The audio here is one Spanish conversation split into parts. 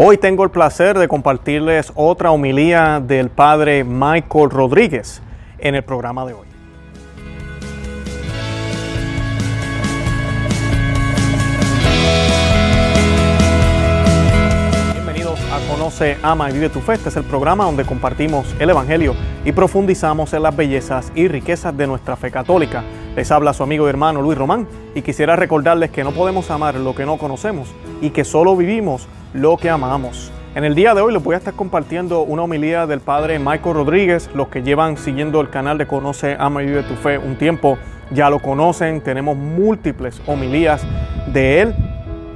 Hoy tengo el placer de compartirles otra homilía del padre Michael Rodríguez en el programa de hoy. Bienvenidos a Conoce, Ama y Vive tu Fe. Este es el programa donde compartimos el Evangelio y profundizamos en las bellezas y riquezas de nuestra fe católica. Les habla su amigo y hermano Luis Román y quisiera recordarles que no podemos amar lo que no conocemos y que solo vivimos lo que amamos. En el día de hoy les voy a estar compartiendo una homilía del padre Michael Rodríguez. Los que llevan siguiendo el canal de Conoce, Ama y Vive tu Fe un tiempo ya lo conocen. Tenemos múltiples homilías de él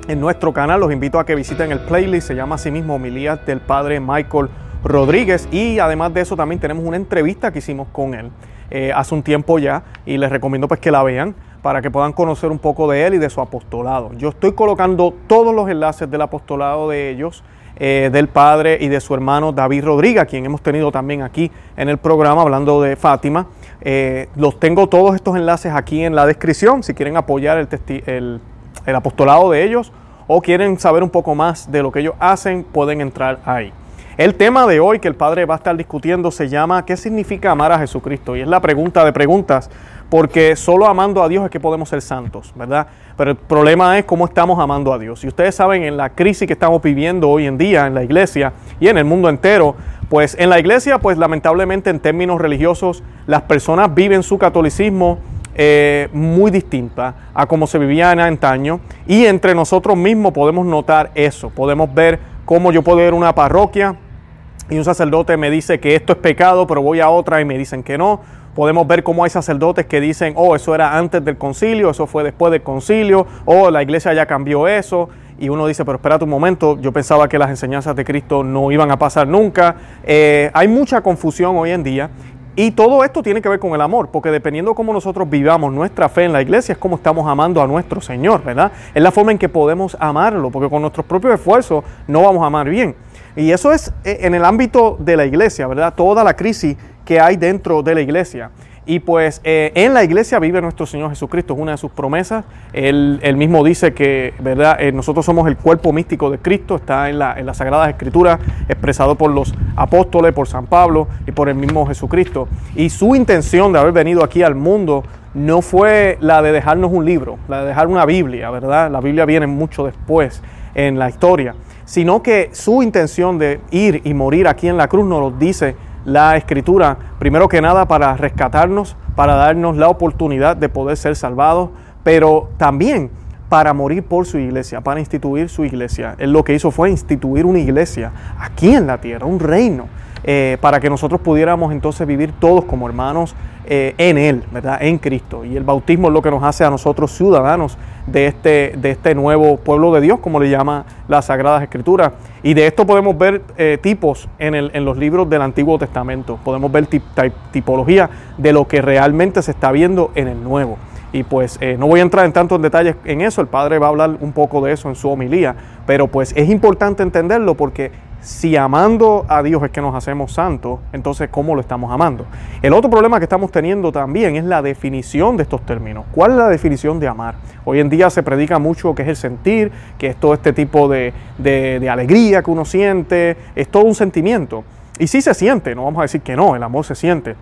en nuestro canal. Los invito a que visiten el playlist. Se llama así mismo Homilías del padre Michael Rodríguez. Y además de eso también tenemos una entrevista que hicimos con él eh, hace un tiempo ya. Y les recomiendo pues que la vean para que puedan conocer un poco de él y de su apostolado. Yo estoy colocando todos los enlaces del apostolado de ellos, eh, del padre y de su hermano David Rodríguez, quien hemos tenido también aquí en el programa hablando de Fátima. Eh, los tengo todos estos enlaces aquí en la descripción si quieren apoyar el, el apostolado de ellos o quieren saber un poco más de lo que ellos hacen, pueden entrar ahí. El tema de hoy que el Padre va a estar discutiendo se llama ¿qué significa amar a Jesucristo? Y es la pregunta de preguntas porque solo amando a Dios es que podemos ser santos, ¿verdad? Pero el problema es cómo estamos amando a Dios. Y ustedes saben, en la crisis que estamos viviendo hoy en día en la iglesia y en el mundo entero, pues en la iglesia, pues lamentablemente en términos religiosos, las personas viven su catolicismo eh, muy distinta a como se vivía en antaño y entre nosotros mismos podemos notar eso, podemos ver cómo yo puedo ir a una parroquia y un sacerdote me dice que esto es pecado, pero voy a otra y me dicen que no, Podemos ver cómo hay sacerdotes que dicen, oh, eso era antes del concilio, eso fue después del concilio, oh, la iglesia ya cambió eso. Y uno dice, pero espérate un momento, yo pensaba que las enseñanzas de Cristo no iban a pasar nunca. Eh, hay mucha confusión hoy en día y todo esto tiene que ver con el amor, porque dependiendo cómo nosotros vivamos nuestra fe en la iglesia, es como estamos amando a nuestro Señor, ¿verdad? Es la forma en que podemos amarlo, porque con nuestros propios esfuerzos no vamos a amar bien. Y eso es eh, en el ámbito de la iglesia, ¿verdad? Toda la crisis que hay dentro de la iglesia. Y pues eh, en la iglesia vive nuestro Señor Jesucristo, es una de sus promesas. Él, mismo dice que ¿verdad? Eh, nosotros somos el cuerpo místico de Cristo, está en la, en las Sagradas Escrituras, expresado por los apóstoles, por San Pablo y por el mismo Jesucristo. Y su intención de haber venido aquí al mundo no fue la de dejarnos un libro, la de dejar una Biblia, ¿verdad? La Biblia viene mucho después en la historia, sino que su intención de ir y morir aquí en la cruz nos lo dice la escritura, primero que nada para rescatarnos, para darnos la oportunidad de poder ser salvados, pero también para morir por su iglesia, para instituir su iglesia. Él lo que hizo fue instituir una iglesia aquí en la tierra, un reino, eh, para que nosotros pudiéramos entonces vivir todos como hermanos eh, en Él, ¿verdad? En Cristo. Y el bautismo es lo que nos hace a nosotros ciudadanos de este, de este nuevo pueblo de Dios, como le llama las Sagradas Escrituras. Y de esto podemos ver eh, tipos en, el, en, los libros del Antiguo Testamento. Podemos ver tipología de lo que realmente se está viendo en el Nuevo. Y pues no voy a entrar en tantos detalles en eso, el Padre va a hablar un poco de eso en su homilía, pero pues es importante entenderlo porque si amando a Dios es que nos hacemos santos, entonces ¿cómo lo estamos amando? El otro problema que estamos teniendo también es la definición de estos términos. ¿Cuál es la definición de amar? Hoy en día se predica mucho que es el sentir, que es todo este tipo de, de alegría que uno siente, es todo un sentimiento. Y sí se siente, no vamos a decir que no, el amor se siente,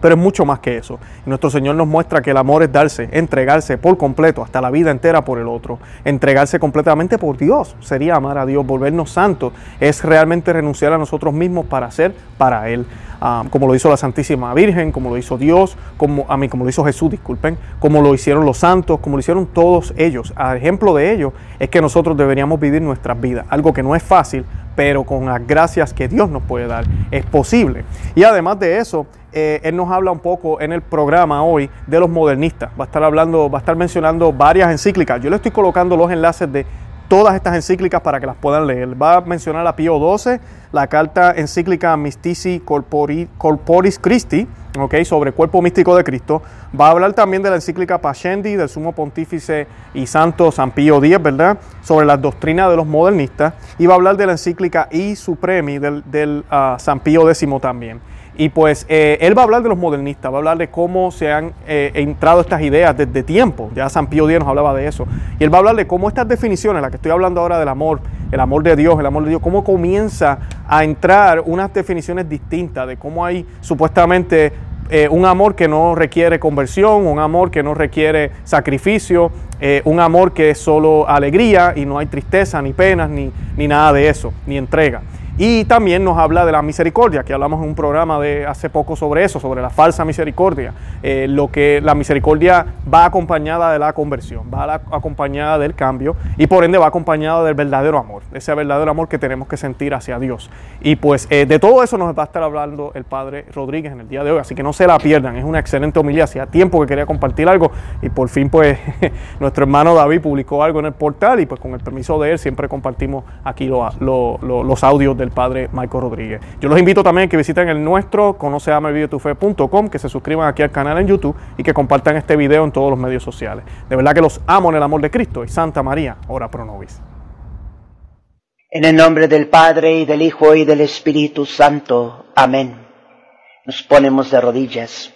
pero es mucho más que eso. nuestro Señor nos muestra que el amor es darse, entregarse por completo, hasta la vida entera por el otro. Entregarse completamente por Dios sería amar a Dios, volvernos santos. Es realmente renunciar a nosotros mismos para ser para Él. Ah, como lo hizo la Santísima Virgen, como lo hizo Dios, como, a mí, como lo hizo Jesús, disculpen, como lo hicieron los santos, como lo hicieron todos ellos. A ejemplo de ello es que nosotros deberíamos vivir nuestras vidas, algo que no es fácil, pero con las gracias que Dios nos puede dar es posible. Y además de eso, eh, él nos habla un poco en el programa hoy de los modernistas. Va a estar hablando, va a estar mencionando varias encíclicas. Yo le estoy colocando los enlaces de todas estas encíclicas para que las puedan leer. Va a mencionar a Pío XII, la carta encíclica Mystici Corporis Christi, okay, sobre cuerpo místico de Cristo. Va a hablar también de la encíclica Pascendi del sumo pontífice y santo San Pío X, ¿verdad? Sobre las doctrinas de los modernistas. Y va a hablar de la encíclica I Supremi del, ah, San Pío X también. Y pues eh, él va a hablar de los modernistas, va a hablar de cómo se han eh, entrado estas ideas desde tiempo. Ya San Pío X nos hablaba de eso. Y él va a hablar de cómo estas definiciones, la que estoy hablando ahora del amor, el amor de Dios, el amor de Dios, cómo comienza a entrar unas definiciones distintas de cómo hay supuestamente eh, un amor que no requiere conversión, un amor que no requiere sacrificio, eh, un amor que es solo alegría y no hay tristeza, ni penas, ni, ni nada de eso, ni entrega. Y también nos habla de la misericordia, que hablamos en un programa de hace poco sobre eso, sobre la falsa misericordia. Eh, lo que la misericordia va acompañada de la conversión, va acompañada del cambio y por ende va acompañada del verdadero amor, ese verdadero amor que tenemos que sentir hacia Dios. Y pues eh, de todo eso nos va a estar hablando el Padre Rodríguez en el día de hoy, así que no se la pierdan, es una excelente homilía, hacía tiempo que quería compartir algo y por fin pues nuestro hermano David publicó algo en el portal y pues con el permiso de él siempre compartimos aquí los audios del Padre Michael Rodríguez. Yo los invito también a que visiten el nuestro, conoceamevidetufe.com, que se suscriban aquí al canal en YouTube y que compartan este video en todos los medios sociales. De verdad que los amo en el amor de Cristo y Santa María, ora pro nobis. En el nombre del Padre y del Hijo y del Espíritu Santo. Amén. Nos ponemos de rodillas.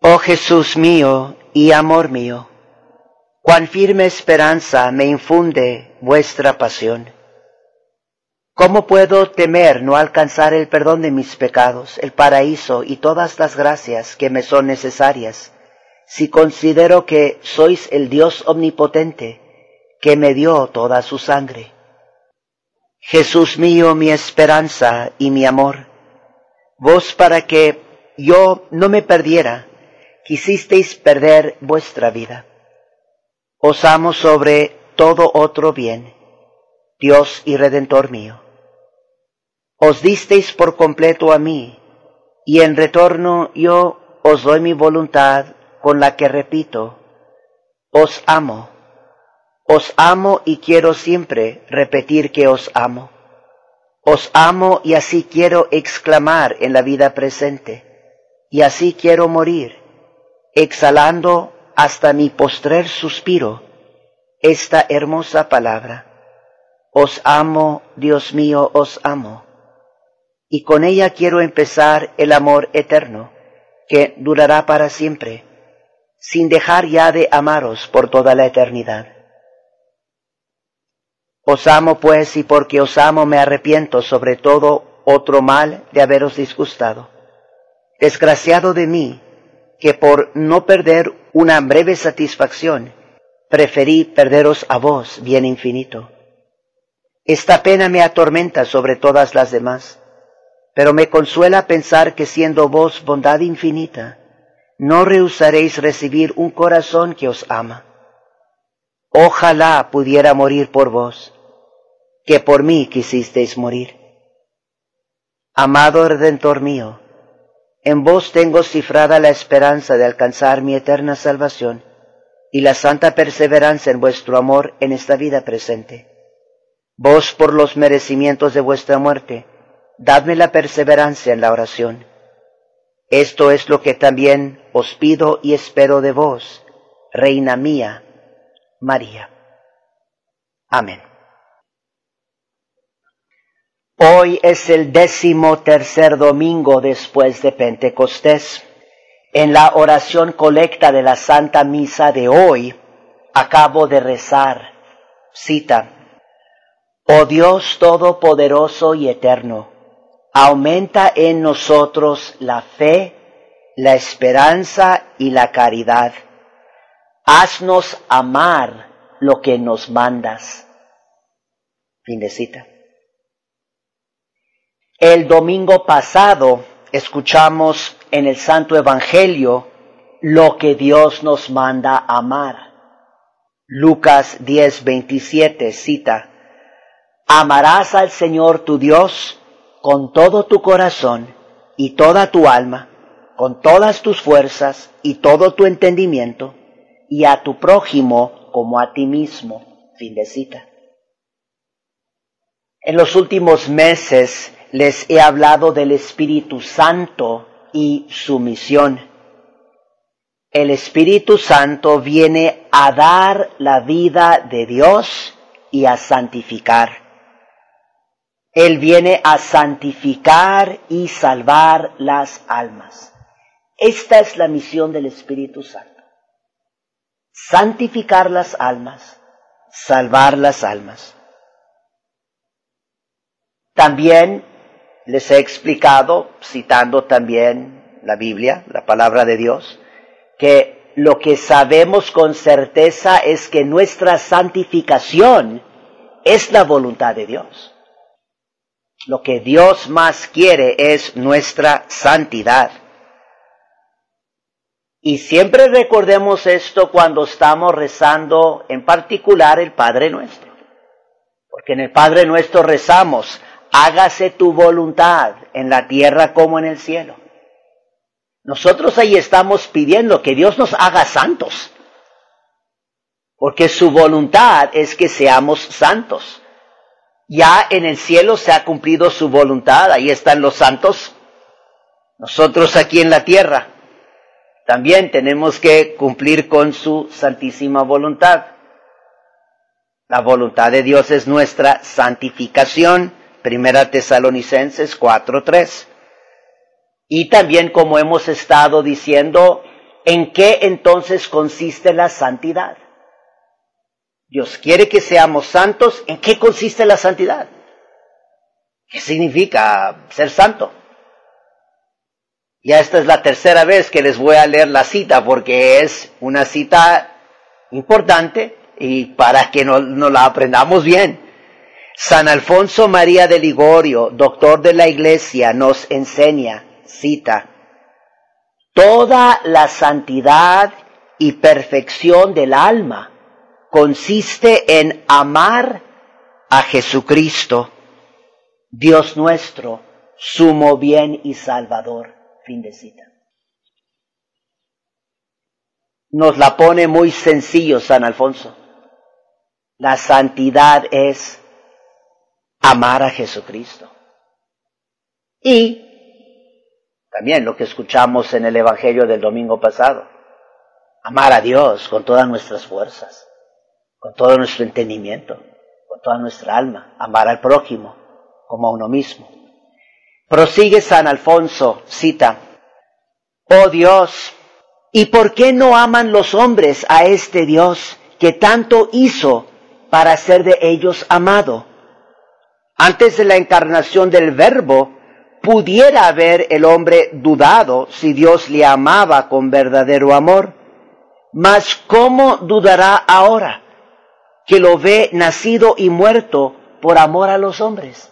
Oh Jesús mío y amor mío, cuán firme esperanza me infunde vuestra pasión ¿Cómo puedo temer no alcanzar el perdón de mis pecados, el paraíso y todas las gracias que me son necesarias, si considero que sois el Dios omnipotente, que me dio toda su sangre? Jesús mío, mi esperanza y mi amor, vos para que yo no me perdiera, quisisteis perder vuestra vida. Os amo sobre todo otro bien, Dios y Redentor mío os disteis por completo a mí, y en retorno yo os doy mi voluntad con la que repito, os amo, os amo y quiero siempre repetir que os amo. Os amo y así quiero exclamar en la vida presente, y así quiero morir, exhalando hasta mi postrer suspiro esta hermosa palabra. Os amo, Dios mío, os amo y con ella quiero empezar el amor eterno, que durará para siempre, sin dejar ya de amaros por toda la eternidad. Os amo pues y porque os amo me arrepiento sobre todo otro mal de haberos disgustado. Desgraciado de mí, que por no perder una breve satisfacción, preferí perderos a vos, bien infinito. Esta pena me atormenta sobre todas las demás pero me consuela pensar que siendo vos bondad infinita, no rehusaréis recibir un corazón que os ama. Ojalá pudiera morir por vos, que por mí quisisteis morir. Amado Redentor mío, en vos tengo cifrada la esperanza de alcanzar mi eterna salvación y la santa perseverancia en vuestro amor en esta vida presente. Vos por los merecimientos de vuestra muerte, dadme la perseverancia en la oración. Esto es lo que también os pido y espero de vos, Reina mía, María. Amén. Hoy es el décimo tercer domingo después de Pentecostés. En la oración colecta de la Santa Misa de hoy, acabo de rezar, cita, Oh Dios Todopoderoso y Eterno, aumenta en nosotros la fe, la esperanza y la caridad. Haznos amar lo que nos mandas. Fin de cita. El domingo pasado escuchamos en el Santo Evangelio lo que Dios nos manda amar. Lucas 10, 27 cita, Amarás al Señor tu Dios con todo tu corazón y toda tu alma, con todas tus fuerzas y todo tu entendimiento, y a tu prójimo como a ti mismo. Fin de cita. En los últimos meses les he hablado del Espíritu Santo y su misión. El Espíritu Santo viene a dar la vida de Dios y a santificar. Él viene a santificar y salvar las almas. Esta es la misión del Espíritu Santo. Santificar las almas, salvar las almas. También les he explicado, citando también la Biblia, la palabra de Dios, que lo que sabemos con certeza es que nuestra santificación es la voluntad de Dios. Lo que Dios más quiere es nuestra santidad. Y siempre recordemos esto cuando estamos rezando en particular el Padre Nuestro. Porque en el Padre Nuestro rezamos, hágase tu voluntad en la tierra como en el cielo. Nosotros ahí estamos pidiendo que Dios nos haga santos. Porque su voluntad es que seamos santos. Ya en el cielo se ha cumplido su voluntad, ahí están los santos. Nosotros aquí en la tierra también tenemos que cumplir con su santísima voluntad. La voluntad de Dios es nuestra santificación, Primera Tesalonicenses 4:3. Y también como hemos estado diciendo, ¿en qué entonces consiste la santidad? Dios quiere que seamos santos, ¿en qué consiste la santidad? ¿Qué significa ser santo? Ya esta es la tercera vez que les voy a leer la cita porque es una cita importante y para que nos, la aprendamos bien. San Alfonso María de Ligorio, doctor de la Iglesia, nos enseña, cita, toda la santidad y perfección del alma consiste en amar a Jesucristo, Dios nuestro, sumo bien y salvador. Fin de cita. Nos la pone muy sencillo San Alfonso. La santidad es amar a Jesucristo. Y también lo que escuchamos en el Evangelio del domingo pasado, amar a Dios con todas nuestras fuerzas, con todo nuestro entendimiento, con toda nuestra alma, amar al prójimo como a uno mismo. Prosigue San Alfonso, cita, Oh Dios, ¿y por qué no aman los hombres a este Dios que tanto hizo para ser de ellos amado? Antes de la encarnación del Verbo, pudiera haber el hombre dudado si Dios le amaba con verdadero amor. Mas ¿cómo dudará ahora que lo ve nacido y muerto por amor a los hombres?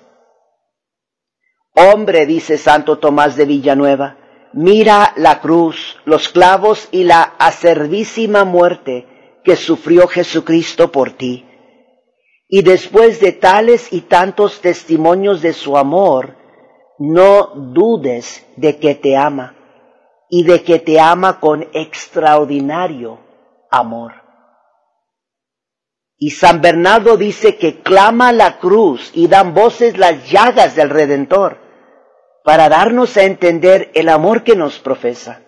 Hombre, dice Santo Tomás de Villanueva, mira la cruz, los clavos y la acervísima muerte que sufrió Jesucristo por ti. Y después de tales y tantos testimonios de su amor, no dudes de que te ama y de que te ama con extraordinario amor. Y San Bernardo dice que clama la cruz y dan voces las llagas del Redentor para darnos a entender el amor que nos profesa.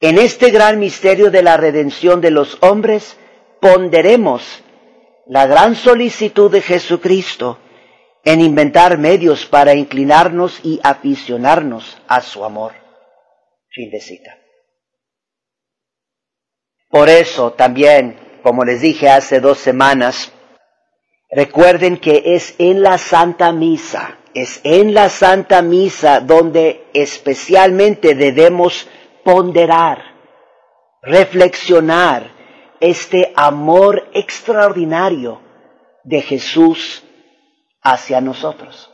En este gran misterio de la redención de los hombres, ponderemos la gran solicitud de Jesucristo en inventar medios para inclinarnos y aficionarnos a su amor. Fin de cita. Por eso también, como les dije hace dos semanas, recuerden que es en la Santa Misa es en la Santa Misa donde especialmente debemos ponderar, reflexionar este amor extraordinario de Jesús hacia nosotros.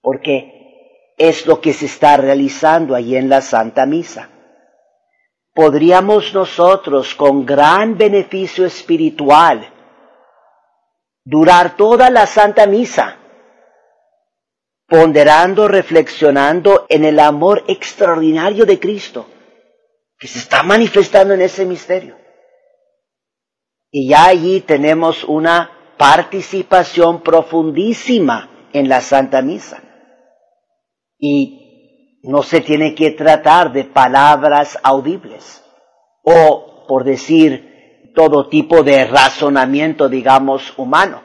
Porque es lo que se está realizando allí en la Santa Misa. Podríamos nosotros con gran beneficio espiritual durar toda la Santa Misa ponderando, reflexionando en el amor extraordinario de Cristo que se está manifestando en ese misterio. Y ya allí tenemos una participación profundísima en la Santa Misa. Y no se tiene que tratar de palabras audibles o, por decir, todo tipo de razonamiento, digamos, humano.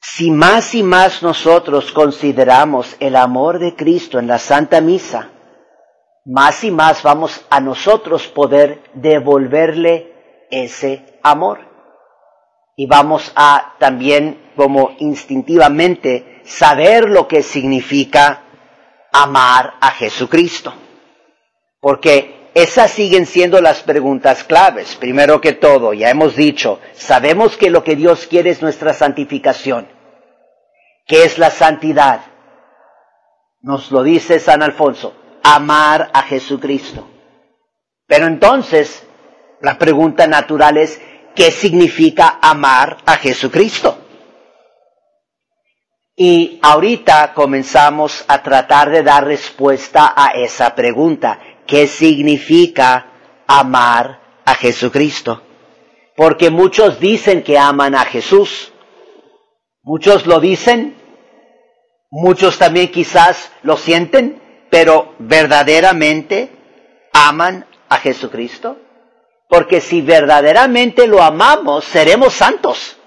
Si más y más nosotros consideramos el amor de Cristo en la Santa Misa, más y más vamos a nosotros poder devolverle ese amor. Y vamos a también como instintivamente saber lo que significa amar a Jesucristo. Porque esas siguen siendo las preguntas claves. Primero que todo, ya hemos dicho, sabemos que lo que Dios quiere es nuestra santificación. ¿Qué es la santidad? Nos lo dice San Alfonso, amar a Jesucristo. Pero entonces, la pregunta natural es, ¿qué significa amar a Jesucristo? Y ahorita comenzamos a tratar de dar respuesta a esa pregunta. ¿Qué significa amar a Jesucristo? Porque muchos dicen que aman a Jesús. Muchos lo dicen. Muchos también quizás lo sienten, pero verdaderamente aman a Jesucristo. Porque si verdaderamente lo amamos, seremos santos.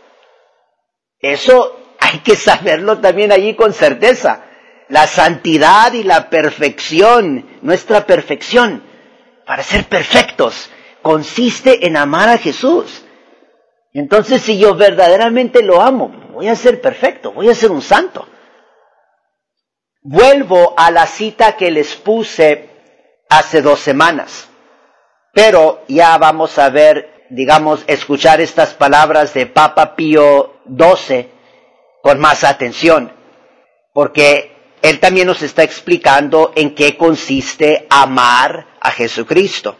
Eso hay que saberlo también allí con certeza. La santidad y la perfección, nuestra perfección, para ser perfectos, consiste en amar a Jesús. Entonces, si yo verdaderamente lo amo, voy a ser perfecto, voy a ser un santo. Vuelvo a la cita que les puse hace dos semanas, pero ya vamos a ver, digamos, escuchar estas palabras de Papa Pío XII con más atención, porque él también nos está explicando en qué consiste amar a Jesucristo.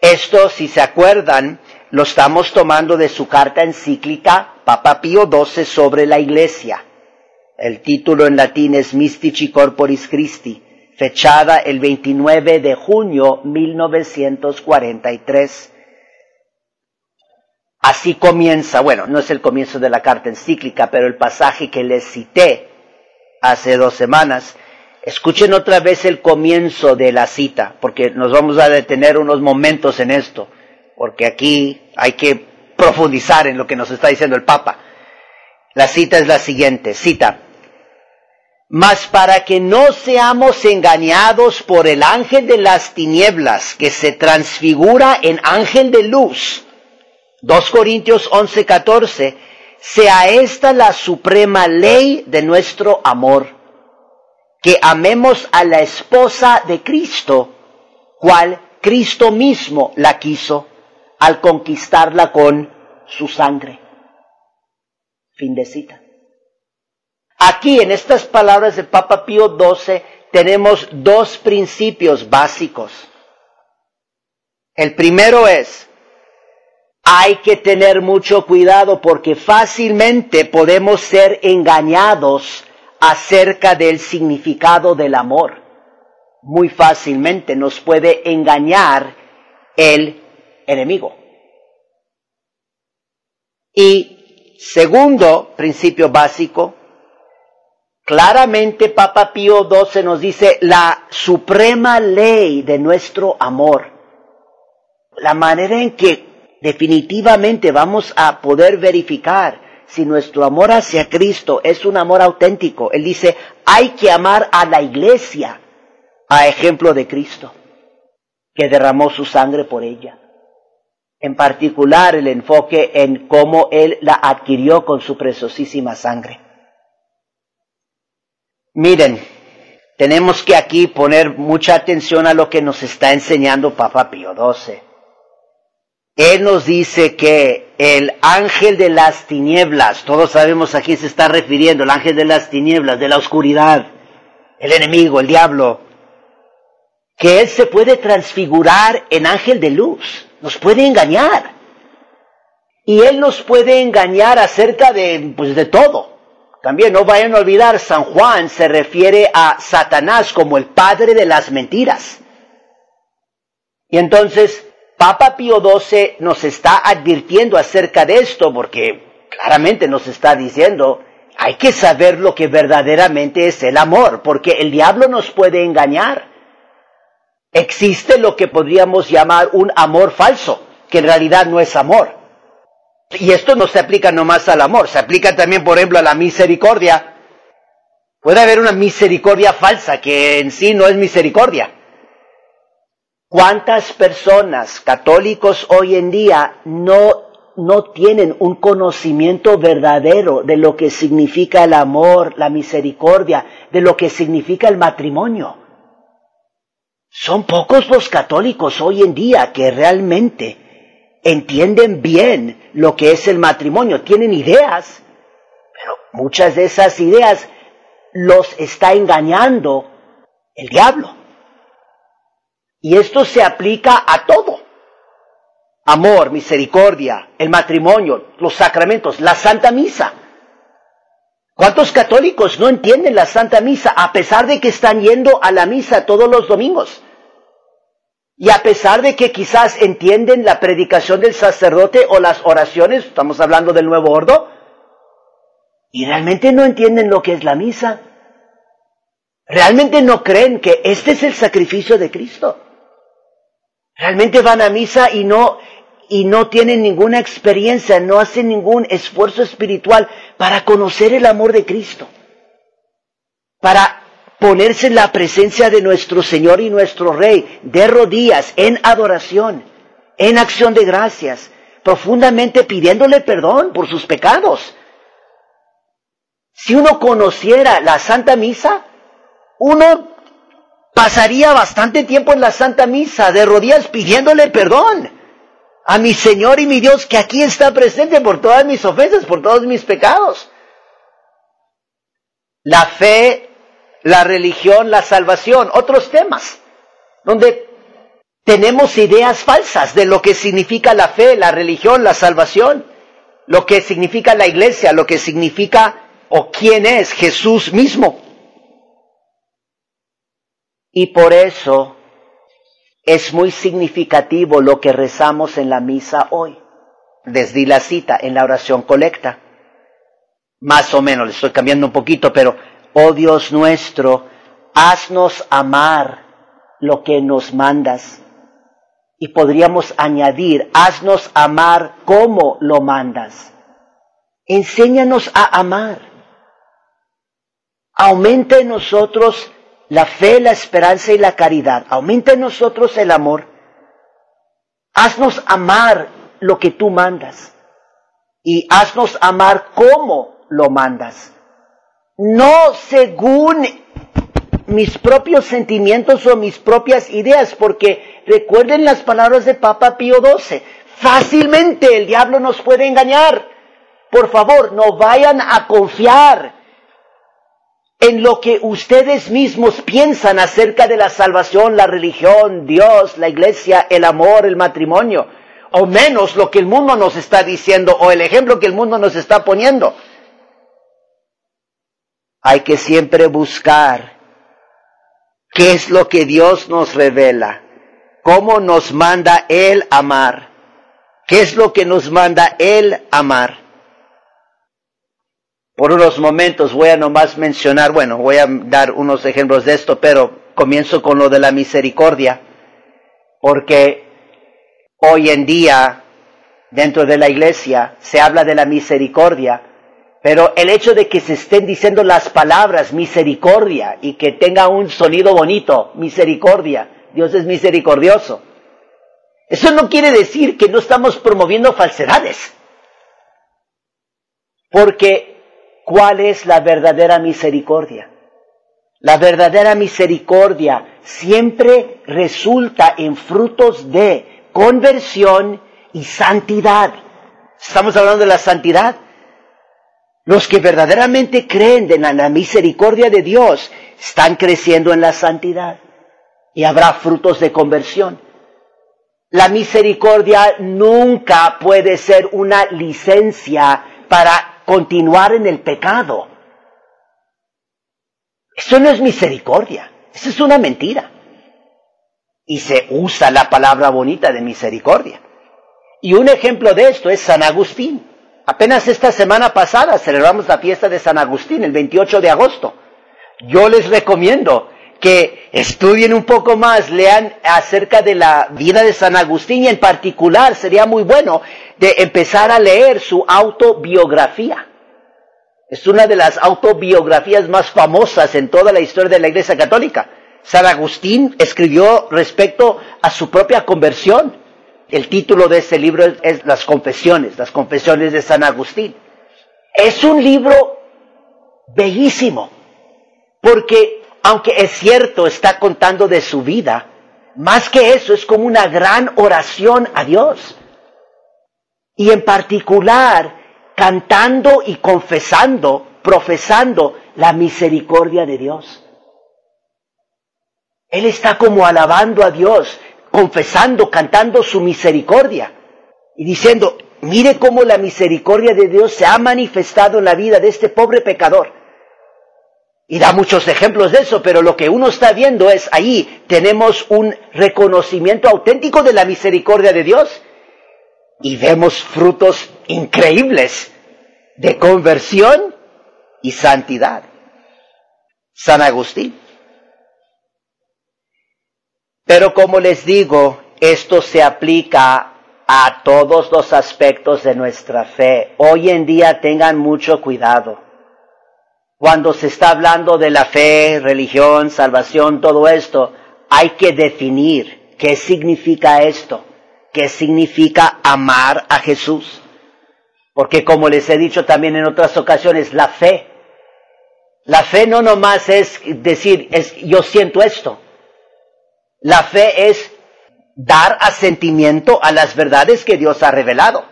Esto, si se acuerdan, lo estamos tomando de su carta encíclica Papa Pío XII sobre la Iglesia. El título en latín es Mystici Corporis Christi, fechada el 29 de junio 1943. Así comienza, bueno, no es el comienzo de la carta encíclica, pero el pasaje que les cité hace dos semanas. Escuchen otra vez el comienzo de la cita, porque nos vamos a detener unos momentos en esto, porque aquí hay que profundizar en lo que nos está diciendo el Papa. La cita es la siguiente, cita. Mas para que no seamos engañados por el ángel de las tinieblas que se transfigura en ángel de luz, 2 Corintios 11, 14, sea esta la suprema ley de nuestro amor, que amemos a la esposa de Cristo, cual Cristo mismo la quiso al conquistarla con su sangre. Fin de cita. Aquí en estas palabras de Papa Pío XII tenemos dos principios básicos. El primero es, hay que tener mucho cuidado porque fácilmente podemos ser engañados acerca del significado del amor. Muy fácilmente nos puede engañar el enemigo. Y segundo principio básico, claramente Papa Pío XII nos dice la suprema ley de nuestro amor. La manera en que definitivamente vamos a poder verificar si nuestro amor hacia Cristo es un amor auténtico. Él dice, hay que amar a la iglesia a ejemplo de Cristo, que derramó su sangre por ella. En particular el enfoque en cómo Él la adquirió con su preciosísima sangre. Miren, tenemos que aquí poner mucha atención a lo que nos está enseñando Papa Pío XII. Él nos dice que el ángel de las tinieblas, todos sabemos a quién se está refiriendo, el ángel de las tinieblas, de la oscuridad, el enemigo, el diablo, que él se puede transfigurar en ángel de luz, nos puede engañar. Y él nos puede engañar acerca de, pues, de todo. También no vayan a olvidar, San Juan se refiere a Satanás como el padre de las mentiras. Y entonces, Papa Pío XII nos está advirtiendo acerca de esto porque claramente nos está diciendo, hay que saber lo que verdaderamente es el amor, porque el diablo nos puede engañar. Existe lo que podríamos llamar un amor falso, que en realidad no es amor. Y esto no se aplica nomás al amor, se aplica también, por ejemplo, a la misericordia. Puede haber una misericordia falsa que en sí no es misericordia. ¿Cuántas personas católicos hoy en día no, no tienen un conocimiento verdadero de lo que significa el amor, la misericordia, de lo que significa el matrimonio? Son pocos los católicos hoy en día que realmente entienden bien lo que es el matrimonio, tienen ideas, pero muchas de esas ideas los está engañando el diablo. Y esto se aplica a todo. Amor, misericordia, el matrimonio, los sacramentos, la Santa Misa. ¿Cuántos católicos no entienden la Santa Misa a pesar de que están yendo a la misa todos los domingos? Y a pesar de que quizás entienden la predicación del sacerdote o las oraciones, estamos hablando del nuevo ordo, y realmente no entienden lo que es la misa. Realmente no creen que este es el sacrificio de Cristo. Realmente van a misa y no, y no tienen ninguna experiencia, no hacen ningún esfuerzo espiritual para conocer el amor de Cristo. Para ponerse en la presencia de nuestro Señor y nuestro Rey, de rodillas, en adoración, en acción de gracias, profundamente pidiéndole perdón por sus pecados. Si uno conociera la Santa Misa, uno pasaría bastante tiempo en la Santa Misa de rodillas pidiéndole perdón a mi Señor y mi Dios que aquí está presente por todas mis ofensas, por todos mis pecados. La fe, la religión, la salvación, otros temas, donde tenemos ideas falsas de lo que significa la fe, la religión, la salvación, lo que significa la iglesia, lo que significa o quién es Jesús mismo. Y por eso es muy significativo lo que rezamos en la misa hoy. Desde la cita en la oración colecta. Más o menos, le estoy cambiando un poquito, pero, oh Dios nuestro, haznos amar lo que nos mandas. Y podríamos añadir, haznos amar como lo mandas. Enséñanos a amar. Aumenta en nosotros la fe, la esperanza y la caridad. Aumenta en nosotros el amor. Haznos amar lo que tú mandas. Y haznos amar como lo mandas. No según mis propios sentimientos o mis propias ideas, porque recuerden las palabras de Papa Pío XII. Fácilmente el diablo nos puede engañar. Por favor, no vayan a confiar en lo que ustedes mismos piensan acerca de la salvación, la religión, Dios, la iglesia, el amor, el matrimonio, o menos lo que el mundo nos está diciendo o el ejemplo que el mundo nos está poniendo. Hay que siempre buscar qué es lo que Dios nos revela, cómo nos manda Él amar, qué es lo que nos manda Él amar. Por unos momentos voy a nomás mencionar, bueno, voy a dar unos ejemplos de esto, pero comienzo con lo de la misericordia, porque hoy en día dentro de la iglesia se habla de la misericordia, pero el hecho de que se estén diciendo las palabras misericordia y que tenga un sonido bonito, misericordia, Dios es misericordioso, eso no quiere decir que no estamos promoviendo falsedades. Porque ¿Cuál es la verdadera misericordia? La verdadera misericordia siempre resulta en frutos de conversión y santidad. Estamos hablando de la santidad. Los que verdaderamente creen en la misericordia de Dios están creciendo en la santidad y habrá frutos de conversión. La misericordia nunca puede ser una licencia para continuar en el pecado. Eso no es misericordia, eso es una mentira. Y se usa la palabra bonita de misericordia. Y un ejemplo de esto es San Agustín. Apenas esta semana pasada celebramos la fiesta de San Agustín, el 28 de agosto. Yo les recomiendo que estudien un poco más, lean acerca de la vida de San Agustín y en particular sería muy bueno de empezar a leer su autobiografía. Es una de las autobiografías más famosas en toda la historia de la Iglesia Católica. San Agustín escribió respecto a su propia conversión. El título de ese libro es, Las Confesiones, las Confesiones de San Agustín. Es un libro bellísimo, porque aunque es cierto, está contando de su vida, más que eso es como una gran oración a Dios. Y en particular, cantando y confesando, profesando la misericordia de Dios. Él está como alabando a Dios, confesando, cantando su misericordia y diciendo, mire cómo la misericordia de Dios se ha manifestado en la vida de este pobre pecador. Y da muchos ejemplos de eso, pero lo que uno está viendo es ahí tenemos un reconocimiento auténtico de la misericordia de Dios y vemos frutos increíbles de conversión y santidad. San Agustín. Pero como les digo, esto se aplica a todos los aspectos de nuestra fe. Hoy en día tengan mucho cuidado. Cuando se está hablando de la fe, religión, salvación, todo esto, hay que definir qué significa esto, qué significa amar a Jesús. Porque como les he dicho también en otras ocasiones, la fe, la fe no nomás es decir, es, yo siento esto. La fe es dar asentimiento a las verdades que Dios ha revelado.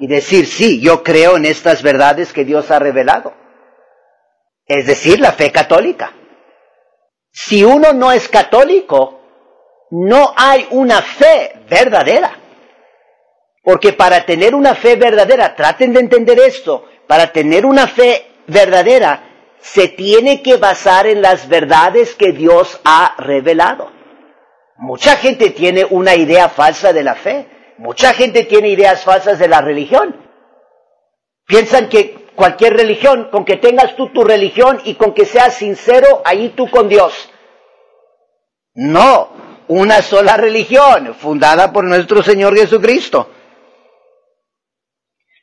Y decir, sí, yo creo en estas verdades que Dios ha revelado. Es decir, la fe católica. Si uno no es católico, no hay una fe verdadera. Porque para tener una fe verdadera, traten de entender esto, para tener una fe verdadera, se tiene que basar en las verdades que Dios ha revelado. Mucha gente tiene una idea falsa de la fe. Mucha gente tiene ideas falsas de la religión. Piensan que cualquier religión, con que tengas tú tu religión y con que seas sincero, ahí tú con Dios. No, una sola religión, fundada por nuestro Señor Jesucristo.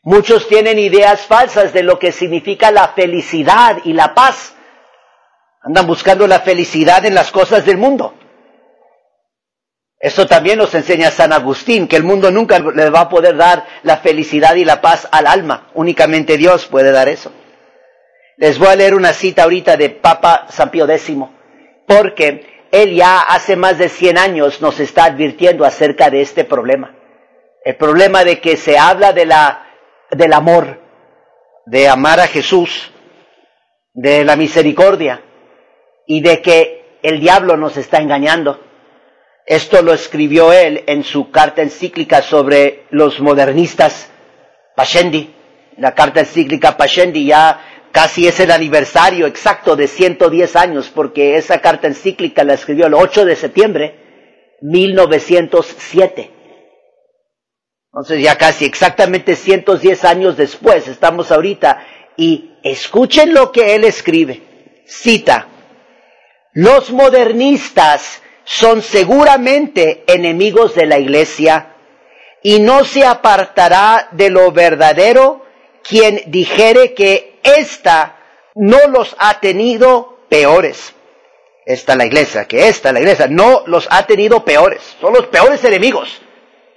Muchos tienen ideas falsas de lo que significa la felicidad y la paz. Andan buscando la felicidad en las cosas del mundo. Eso también nos enseña San Agustín, que el mundo nunca le va a poder dar la felicidad y la paz al alma. Únicamente Dios puede dar eso. Les voy a leer una cita ahorita de Papa San Pío X, porque él ya hace más de 100 años nos está advirtiendo acerca de este problema. El problema de que se habla de la, del amor, de amar a Jesús, de la misericordia y de que el diablo nos está engañando. Esto lo escribió él en su carta encíclica sobre los modernistas, Pascendi. La carta encíclica Pascendi ya casi es el aniversario exacto de 110 años, porque esa carta encíclica la escribió el 8 de septiembre 1907. Entonces ya casi exactamente 110 años después estamos ahorita y escuchen lo que él escribe. Cita, los modernistas son seguramente enemigos de la iglesia y no se apartará de lo verdadero quien dijere que ésta no los ha tenido peores. Esta la iglesia, que esta la iglesia no los ha tenido peores. Son los peores enemigos,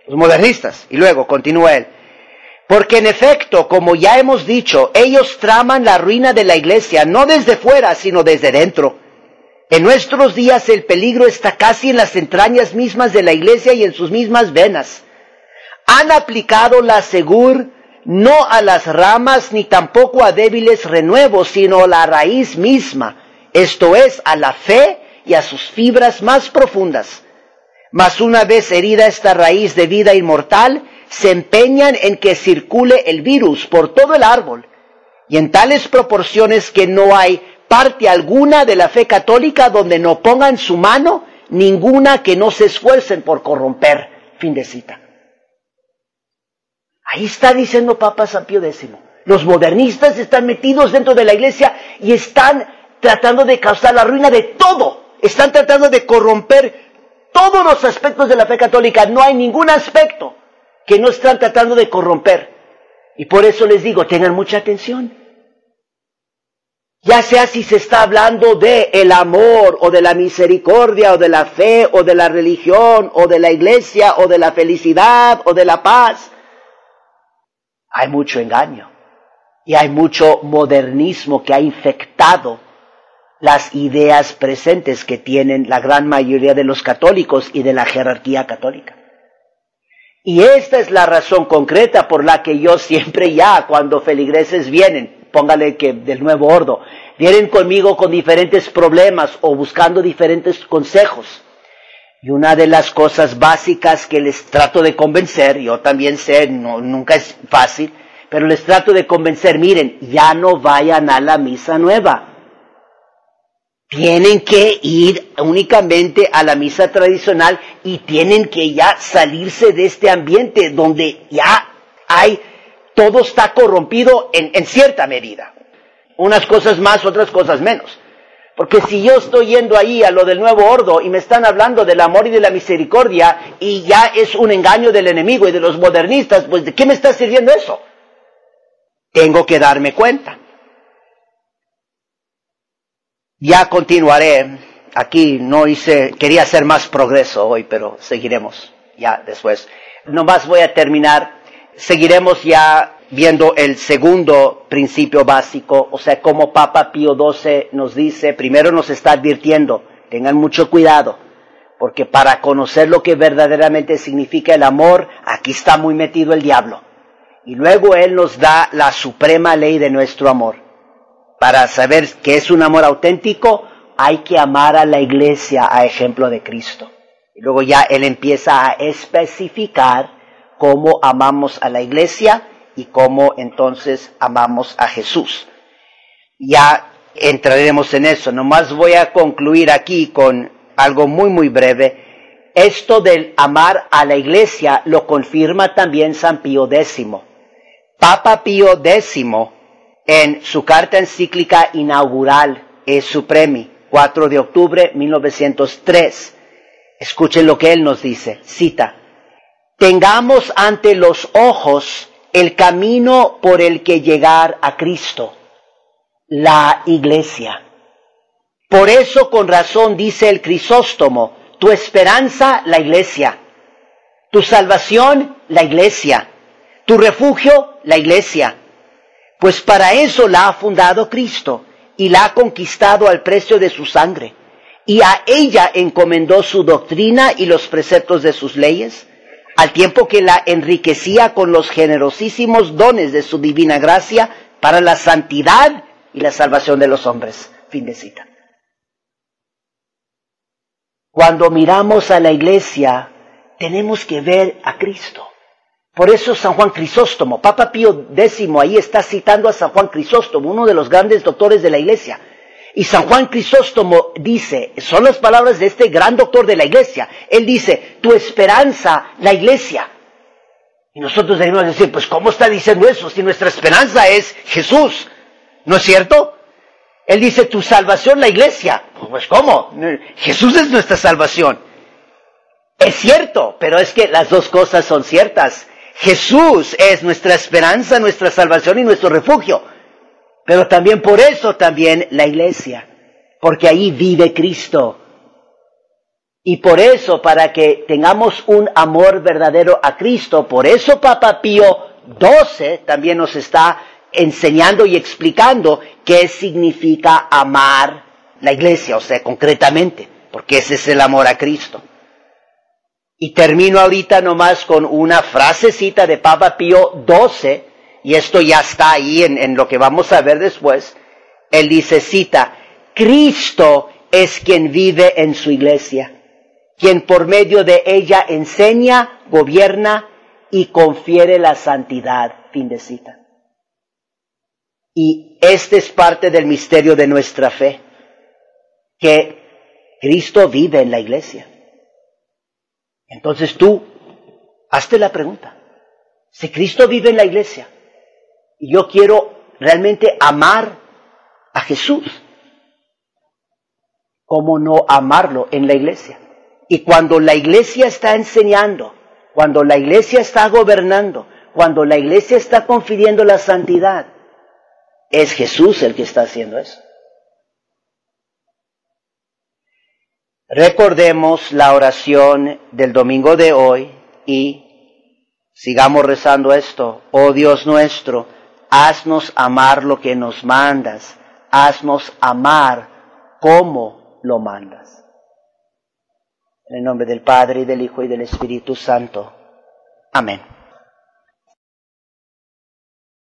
los modernistas. Y luego continúa él. Porque en efecto, como ya hemos dicho, ellos traman la ruina de la iglesia no desde fuera, sino desde dentro en nuestros días el peligro está casi en las entrañas mismas de la iglesia y en sus mismas venas. Han aplicado la segur no a las ramas ni tampoco a débiles renuevos, sino a la raíz misma, esto es, a la fe y a sus fibras más profundas. Mas una vez herida esta raíz de vida inmortal, se empeñan en que circule el virus por todo el árbol, y en tales proporciones que no hay parte alguna de la fe católica donde no pongan su mano, ninguna que no se esfuercen por corromper. Fin de cita. Ahí está diciendo Papa San Pío X. Los modernistas están metidos dentro de la iglesia y están tratando de causar la ruina de todo. Están tratando de corromper todos los aspectos de la fe católica. No hay ningún aspecto que no están tratando de corromper. Y por eso les digo, tengan mucha atención. Ya sea si se está hablando de el amor o de la misericordia o de la fe o de la religión o de la iglesia o de la felicidad o de la paz. Hay mucho engaño y hay mucho modernismo que ha infectado las ideas presentes que tienen la gran mayoría de los católicos y de la jerarquía católica. Y esta es la razón concreta por la que yo siempre ya, cuando feligreses vienen, póngale que del nuevo ordo, vienen conmigo con diferentes problemas o buscando diferentes consejos. Y una de las cosas básicas que les trato de convencer, yo también sé, no, nunca es fácil, pero les trato de convencer, miren, ya no vayan a la misa nueva. Tienen que ir únicamente a la misa tradicional y tienen que ya salirse de este ambiente donde ya hay, todo está corrompido en, cierta medida. Unas cosas más, otras cosas menos. Porque si yo estoy yendo ahí a lo del nuevo ordo y me están hablando del amor y de la misericordia y ya es un engaño del enemigo y de los modernistas, pues ¿de qué me está sirviendo eso? Tengo que darme cuenta. Ya continuaré. Aquí no hice, quería hacer más progreso hoy, pero seguiremos ya después. Nomás voy a terminar. Seguiremos ya viendo el segundo principio básico, o sea, como Papa Pío XII nos dice, primero nos está advirtiendo, tengan mucho cuidado, porque para conocer lo que verdaderamente significa el amor, aquí está muy metido el diablo. Y luego Él nos da la suprema ley de nuestro amor. Para saber que es un amor auténtico, hay que amar a la iglesia a ejemplo de Cristo. Y luego ya Él empieza a especificar cómo amamos a la iglesia y cómo entonces amamos a Jesús. Ya entraremos en eso. Nomás voy a concluir aquí con algo muy, muy breve. Esto del amar a la iglesia lo confirma también San Pío X. Papa Pío X, en su carta encíclica inaugural, es Supremi, 4 de octubre 1903, escuchen lo que él nos dice, cita, tengamos ante los ojos el camino por el que llegar a Cristo, la iglesia. Por eso con razón dice el Crisóstomo, tu esperanza, la iglesia, tu salvación, la iglesia, tu refugio, la iglesia. Pues para eso la ha fundado Cristo y la ha conquistado al precio de su sangre. Y a ella encomendó su doctrina y los preceptos de sus leyes, al tiempo que la enriquecía con los generosísimos dones de su divina gracia para la santidad y la salvación de los hombres. Fin de cita. Cuando miramos a la iglesia, tenemos que ver a Cristo. Por eso San Juan Crisóstomo, Papa Pío X, ahí está citando a San Juan Crisóstomo, uno de los grandes doctores de la iglesia. Y San Juan Crisóstomo dice, son las palabras de este gran doctor de la iglesia, él dice, tu esperanza, la iglesia. Y nosotros debemos decir, pues ¿cómo está diciendo eso si nuestra esperanza es Jesús? ¿No es cierto? Él dice, tu salvación, la iglesia. Pues ¿cómo? Jesús es nuestra salvación. Es cierto, pero es que las dos cosas son ciertas. Jesús es nuestra esperanza, nuestra salvación y nuestro refugio. Pero también por eso también la iglesia, porque ahí vive Cristo. Y por eso, para que tengamos un amor verdadero a Cristo, por eso Papa Pío XII también nos está enseñando y explicando qué significa amar la iglesia, o sea, concretamente, porque ese es el amor a Cristo. Y termino ahorita nomás con una frasecita de Papa Pío XII, y esto ya está ahí en, lo que vamos a ver después. Él dice, cita, Cristo es quien vive en su iglesia, quien por medio de ella enseña, gobierna y confiere la santidad. Fin de cita. Y este es parte del misterio de nuestra fe, que Cristo vive en la iglesia. Entonces tú, hazte la pregunta. Si Cristo vive en la iglesia y yo quiero realmente amar a Jesús. ¿Cómo no amarlo en la iglesia? Y cuando la iglesia está enseñando, cuando la iglesia está gobernando, cuando la iglesia está confiriendo la santidad, es Jesús el que está haciendo eso. Recordemos la oración del domingo de hoy y sigamos rezando esto. Oh Dios nuestro, haznos amar lo que nos mandas, haznos amar como lo mandas. En el nombre del Padre, y del Hijo, y del Espíritu Santo. Amén.